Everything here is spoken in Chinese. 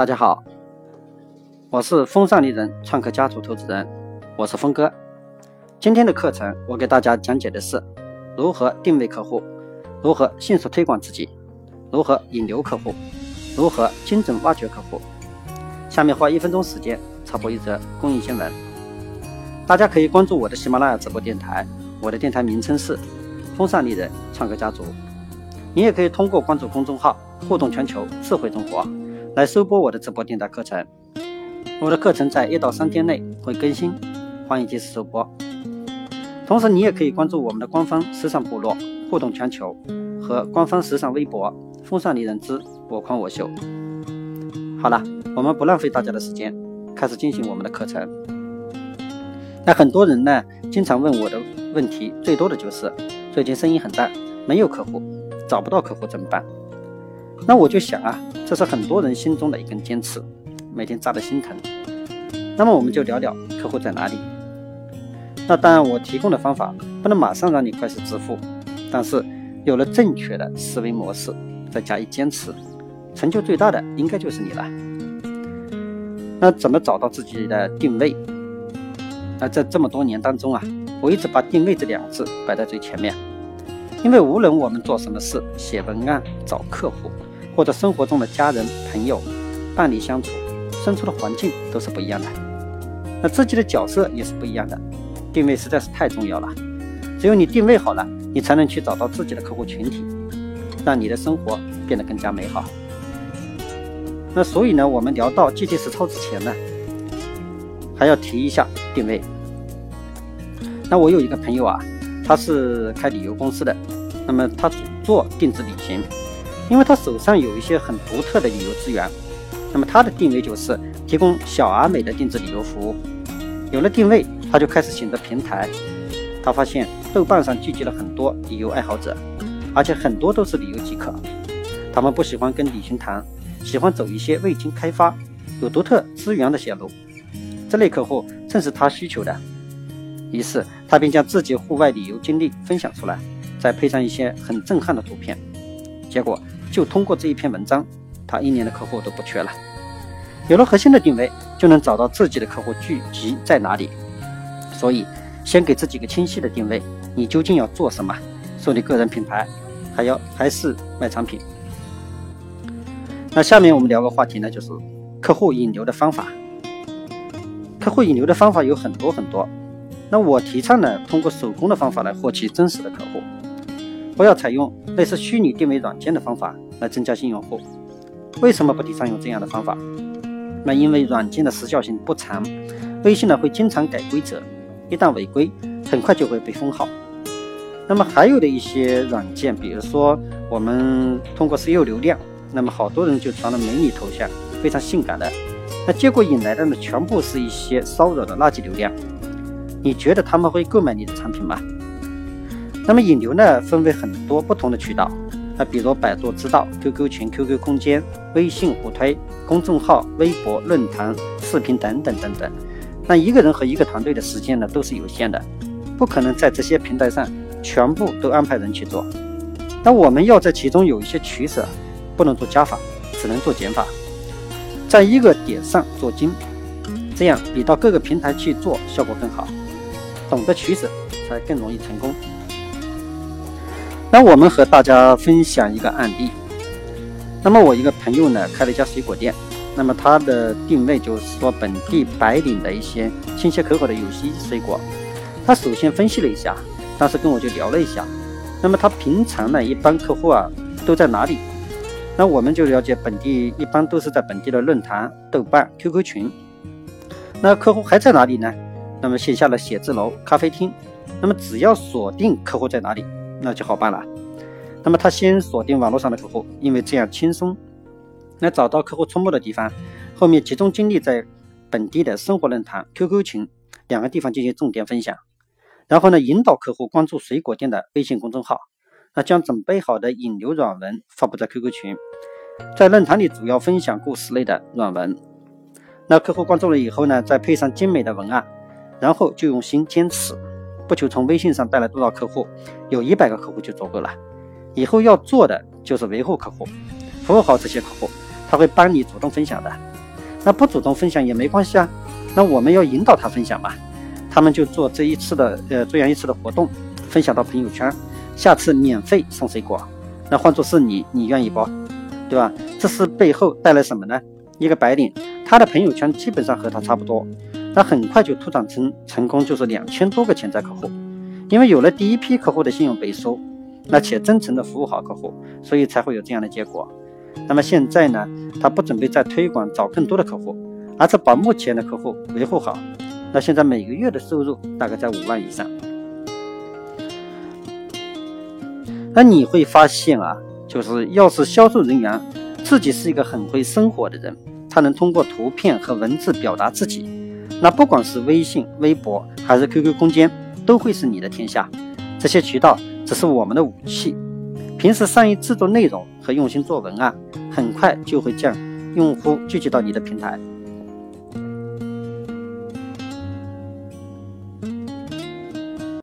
大家好，我是风尚丽人创客家族投资人，我是峰哥。今天的课程我给大家讲解的是如何定位客户，如何迅速推广自己，如何引流客户，如何精准挖掘客户。下面花一分钟时间插播一则公益新闻，大家可以关注我的喜马拉雅直播电台，我的电台名称是风尚丽人创客家族。你也可以通过关注公众号“互动全球智慧中国”来收播我的直播电台课程。我的课程在一到三天内会更新，欢迎及时收播。同时，你也可以关注我们的官方时尚部落“互动全球”和官方时尚微博“风尚丽人之我狂我秀”。好了，我们不浪费大家的时间，开始进行我们的课程。那很多人呢，经常问我的问题最多的就是最近生意很淡，没有客户。找不到客户怎么办？那我就想啊，这是很多人心中的一根坚刺，每天扎的心疼。那么我们就聊聊客户在哪里。那当然，我提供的方法不能马上让你快速致富，但是有了正确的思维模式，再加以坚持，成就最大的应该就是你了。那怎么找到自己的定位？那在这么多年当中啊，我一直把定位这两个字摆在最前面。因为无论我们做什么事，写文案、找客户，或者生活中的家人、朋友、伴侣相处，身处的环境都是不一样的，那自己的角色也是不一样的。定位实在是太重要了，只有你定位好了，你才能去找到自己的客户群体，让你的生活变得更加美好。那所以呢，我们聊到具体实操之前呢，还要提一下定位。那我有一个朋友啊。他是开旅游公司的，那么他做定制旅行，因为他手上有一些很独特的旅游资源，那么他的定位就是提供小而美的定制旅游服务。有了定位，他就开始选择平台。他发现豆瓣上聚集了很多旅游爱好者，而且很多都是旅游极客。他们不喜欢跟旅行团，喜欢走一些未经开发、有独特资源的线路。这类客户正是他需求的。于是他便将自己户外旅游经历分享出来，再配上一些很震撼的图片，结果就通过这一篇文章，他一年的客户都不缺了。有了核心的定位，就能找到自己的客户聚集在哪里。所以，先给自己个清晰的定位，你究竟要做什么？树立个人品牌，还要还是卖产品？那下面我们聊个话题呢，就是客户引流的方法。客户引流的方法有很多很多。那我提倡呢，通过手工的方法来获取真实的客户，不要采用类似虚拟定位软件的方法来增加新用户。为什么不提倡用这样的方法？那因为软件的时效性不长，微信呢会经常改规则，一旦违规，很快就会被封号。那么还有的一些软件，比如说我们通过私有流量，那么好多人就传了美女头像，非常性感的，那结果引来的呢，全部是一些骚扰的垃圾流量。你觉得他们会购买你的产品吗？那么引流呢，分为很多不同的渠道，那比如百度知道、QQ 群、QQ 空间、微信互推、公众号、微博、论坛、视频等等等等。那一个人和一个团队的时间呢，都是有限的，不可能在这些平台上全部都安排人去做。那我们要在其中有一些取舍，不能做加法，只能做减法，在一个点上做精，这样比到各个平台去做效果更好。懂得取舍，才更容易成功。那我们和大家分享一个案例。那么我一个朋友呢，开了一家水果店。那么他的定位就是说本地白领的一些新鲜可口的有机水果。他首先分析了一下，当时跟我就聊了一下。那么他平常呢，一般客户啊都在哪里？那我们就了解本地一般都是在本地的论坛、豆瓣、QQ 群。那客户还在哪里呢？那么线下的写字楼、咖啡厅，那么只要锁定客户在哪里，那就好办了。那么他先锁定网络上的客户，因为这样轻松。那找到客户出没的地方，后面集中精力在本地的生活论坛、QQ 群两个地方进行重点分享。然后呢，引导客户关注水果店的微信公众号，那将准备好的引流软文发布在 QQ 群，在论坛里主要分享故事类的软文。那客户关注了以后呢，再配上精美的文案。然后就用心坚持，不求从微信上带来多少客户，有一百个客户就足够了。以后要做的就是维护客户，服务好这些客户，他会帮你主动分享的。那不主动分享也没关系啊。那我们要引导他分享嘛，他们就做这一次的呃这样一次的活动，分享到朋友圈，下次免费送水果。那换作是你，你愿意不？对吧？这是背后带来什么呢？一个白领，他的朋友圈基本上和他差不多，那很快就拓展成成功，就是两千多个潜在客户。因为有了第一批客户的信用背书，那且真诚的服务好客户，所以才会有这样的结果。那么现在呢，他不准备再推广找更多的客户，而是把目前的客户维护好。那现在每个月的收入大概在五万以上。那你会发现啊，就是要是销售人员自己是一个很会生活的人，他能通过图片和文字表达自己，那不管是微信、微博还是 QQ 空间，都会是你的天下。这些渠道只是我们的武器。平时善于制作内容和用心做文案，很快就会将用户聚集到你的平台。